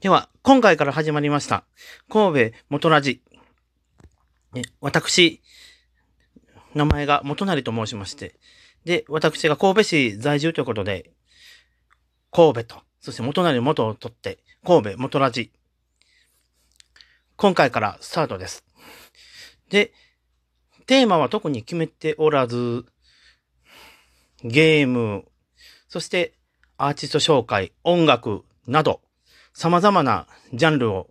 では、今回から始まりました、神戸元ラジ。私、名前が元成と申しまして、で、私が神戸市在住ということで、神戸と、そして元成の元を取って、神戸元ラジ。今回からスタートです。で、テーマは特に決めておらず、ゲーム、そしてアーティスト紹介、音楽など、様々なジャンルを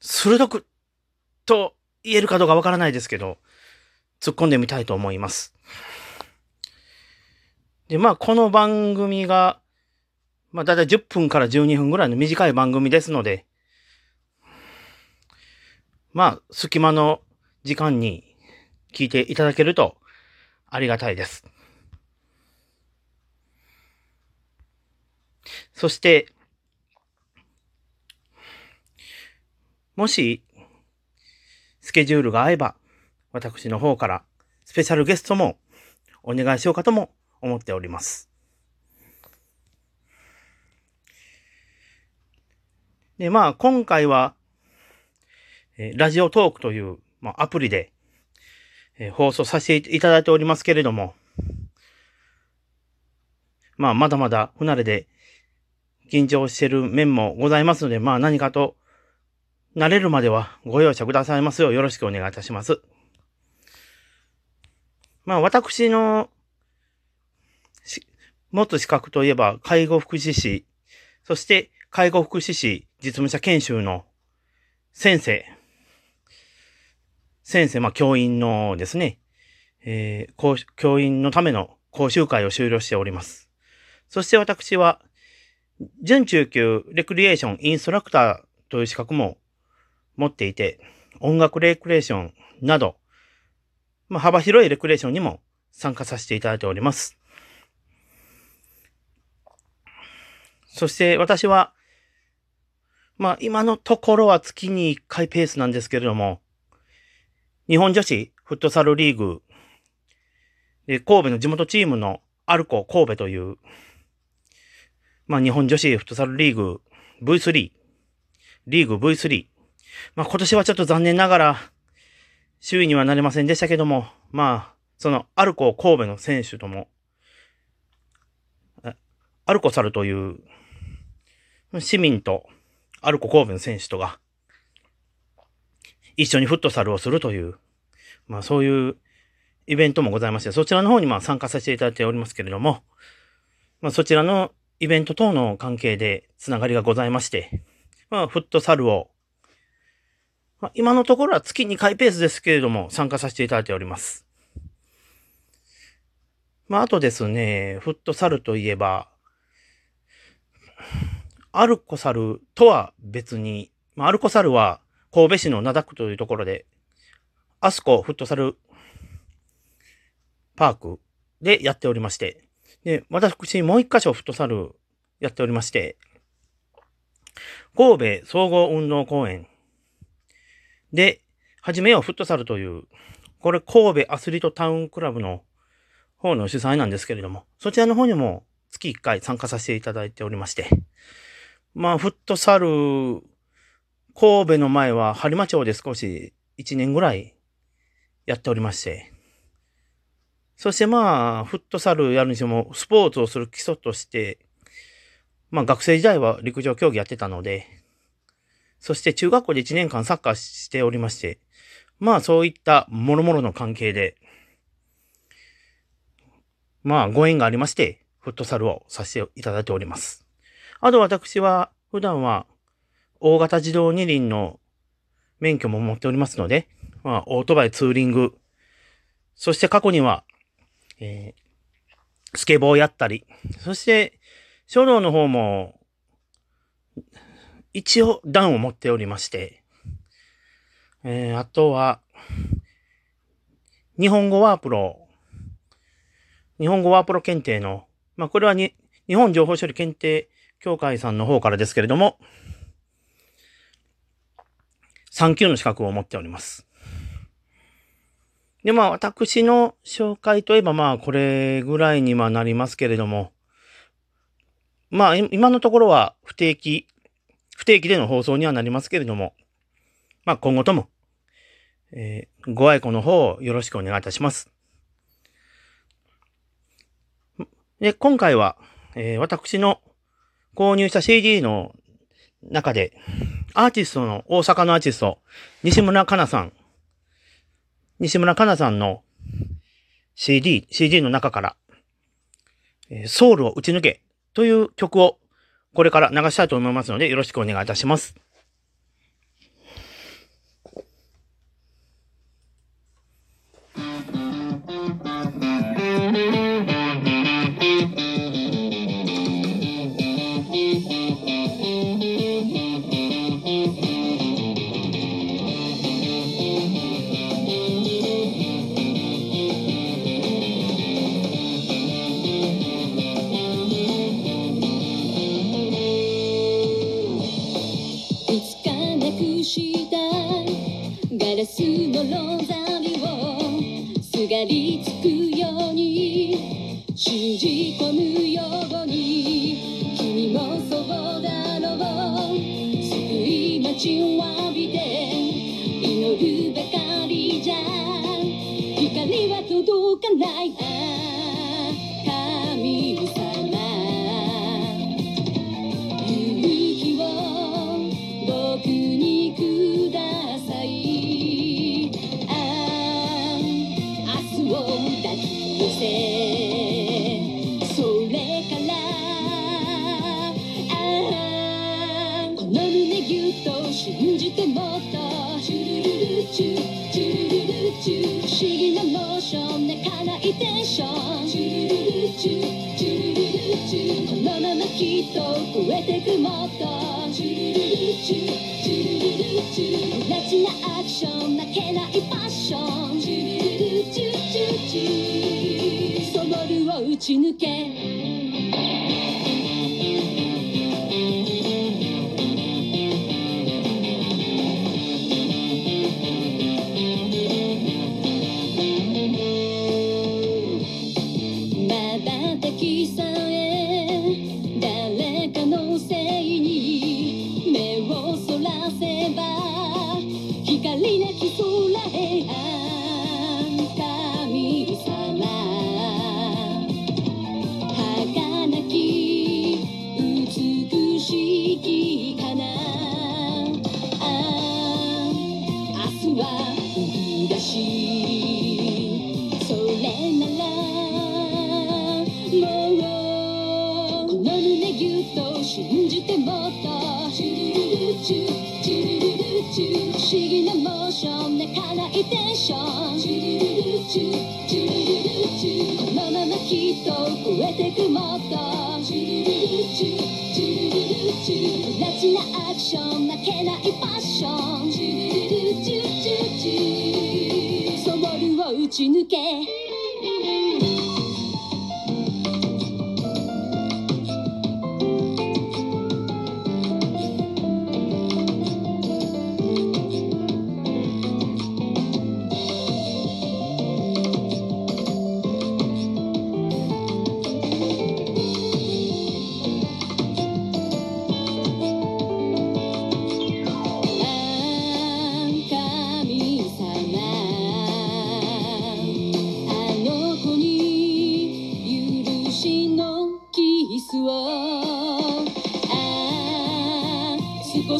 鋭くと言えるかどうかわからないですけど、突っ込んでみたいと思います。で、まあ、この番組が、まあ、だいたい10分から12分ぐらいの短い番組ですので、まあ、隙間の時間に聞いていただけるとありがたいです。そして、もし、スケジュールが合えば、私の方からスペシャルゲストもお願いしようかとも思っております。で、まあ、今回は、ラジオトークという、まあ、アプリで、えー放送させていただいておりますけれども、まあ、まだまだ不慣れで緊張している面もございますので、まあ何かと慣れるまではご容赦くださいますようよろしくお願いいたします。まあ私の持つ資格といえば介護福祉士、そして介護福祉士実務者研修の先生、先生、まあ教員のですね、えー教員のための講習会を終了しております。そして私は準中級レクリエーションインストラクターという資格も持っていて、音楽レクリエーションなど、まあ、幅広いレクリエーションにも参加させていただいております。そして私は、まあ今のところは月に1回ペースなんですけれども、日本女子フットサルリーグで神戸の地元チームのアルコ神戸というまあ、日本女子フットサルリーグ V3、リーグ V3。まあ、今年はちょっと残念ながら、周囲にはなれませんでしたけども、まあ、その、アルコ神戸の選手とも、アルコサルという、市民と、アルコ神戸の選手とが、一緒にフットサルをするという、まあ、そういうイベントもございまして、そちらの方にまあ参加させていただいておりますけれども、まあ、そちらのイベント等の関係でつながりがございまして、まあ、フットサルを、まあ、今のところは月2回ペースですけれども、参加させていただいております。まあ、あとですね、フットサルといえば、アルコサルとは別に、まあ、アルコサルは神戸市の灘区というところで、アスコフットサルパークでやっておりまして、で、私、もう一箇所フットサルやっておりまして、神戸総合運動公園で、はじめようフットサルという、これ神戸アスリートタウンクラブの方の主催なんですけれども、そちらの方にも月1回参加させていただいておりまして、まあ、フットサル、神戸の前は播磨町で少し1年ぐらいやっておりまして、そしてまあ、フットサルやるにしても、スポーツをする基礎として、まあ学生時代は陸上競技やってたので、そして中学校で1年間サッカーしておりまして、まあそういった諸々の関係で、まあご縁がありまして、フットサルをさせていただいております。あと私は、普段は大型自動二輪の免許も持っておりますので、まあオートバイツーリング、そして過去には、えースケボーやったり、そして、書道の方も、一応段を持っておりまして、えーあとは、日本語ワープロ、日本語ワープロ検定の、まあ、これはに、日本情報処理検定協会さんの方からですけれども、3級の資格を持っております。で、まあ、私の紹介といえば、まあ、これぐらいにはなりますけれども、まあ、今のところは不定期不定期での放送にはなりますけれども、まあ今後とも、えー、ご愛顧の方をよろしくお願いいたします。で、今回は、えー、私の購入した CD の中で、アーティストの、大阪のアーティスト、西村かなさん、西村かなさんの CD、CD の中から、ソウルを打ち抜けという曲をこれから流したいと思いますので、よろしくお願いいたします。がりつくように信じ込むように君もそうだろう。救い待ちわびて祈るばかりじゃ。光は届かない。ことチュルルルチュュルルルチ不思議なモーション泣かないテンションチュルルルチュチュルルルチュこのままきっと増えてくもっとチュルルルチュチュルルルチュラチナアクション泣けないパッションチュルルルチュチュチュそぼるを打ち抜けは売り出それならもうこの胸ギュッと信じてもっとチュルルルチュチュルルルチュ不思議なモーション泣かないテンションチュルルルチュチュルルルチュこのままきっと増えてくもっとチュルルルチュラチなアクション負けないファッション。チュルルチュチュチュ。ソウルを打ち抜け。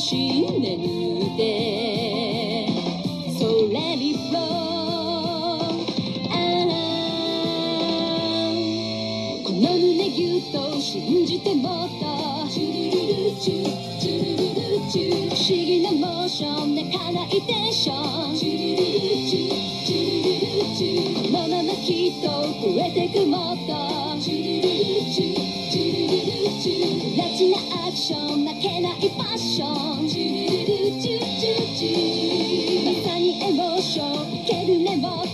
死んでみて。それみこの胸ぎゅと信じてもっと。チュルルチュチュルルチュ不思議なモーションでかないテンションチュルルチュチュルルチュこのままきっと増えてくもっとッション負けないパッションジュルルジュジュジュまさにエモーションいけるねもっと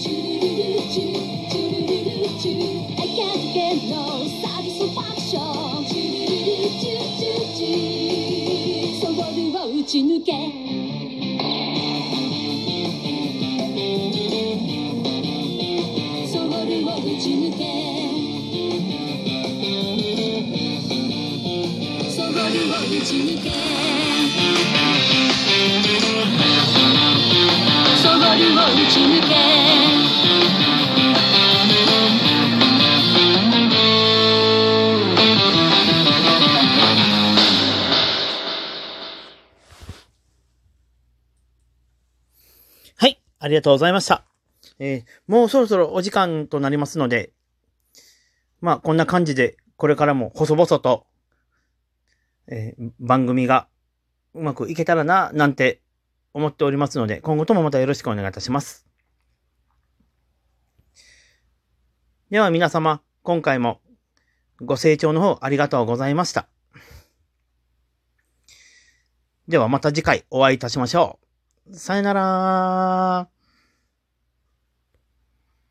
ジュルルジュジュルルジュ I can't get no satisfaction ジュルルジュジュジュソウルを打ち抜け打ち抜けそごりを打ち抜けはい、ありがとうございました。えーもうそろそろお時間となりますので、まあ、こんな感じで、これからも細々と、えー番組がうまくいけたらな、なんて思っておりますので、今後ともまたよろしくお願いいたします。では皆様、今回もご清聴の方ありがとうございました。ではまた次回お会いいたしましょう。さよなら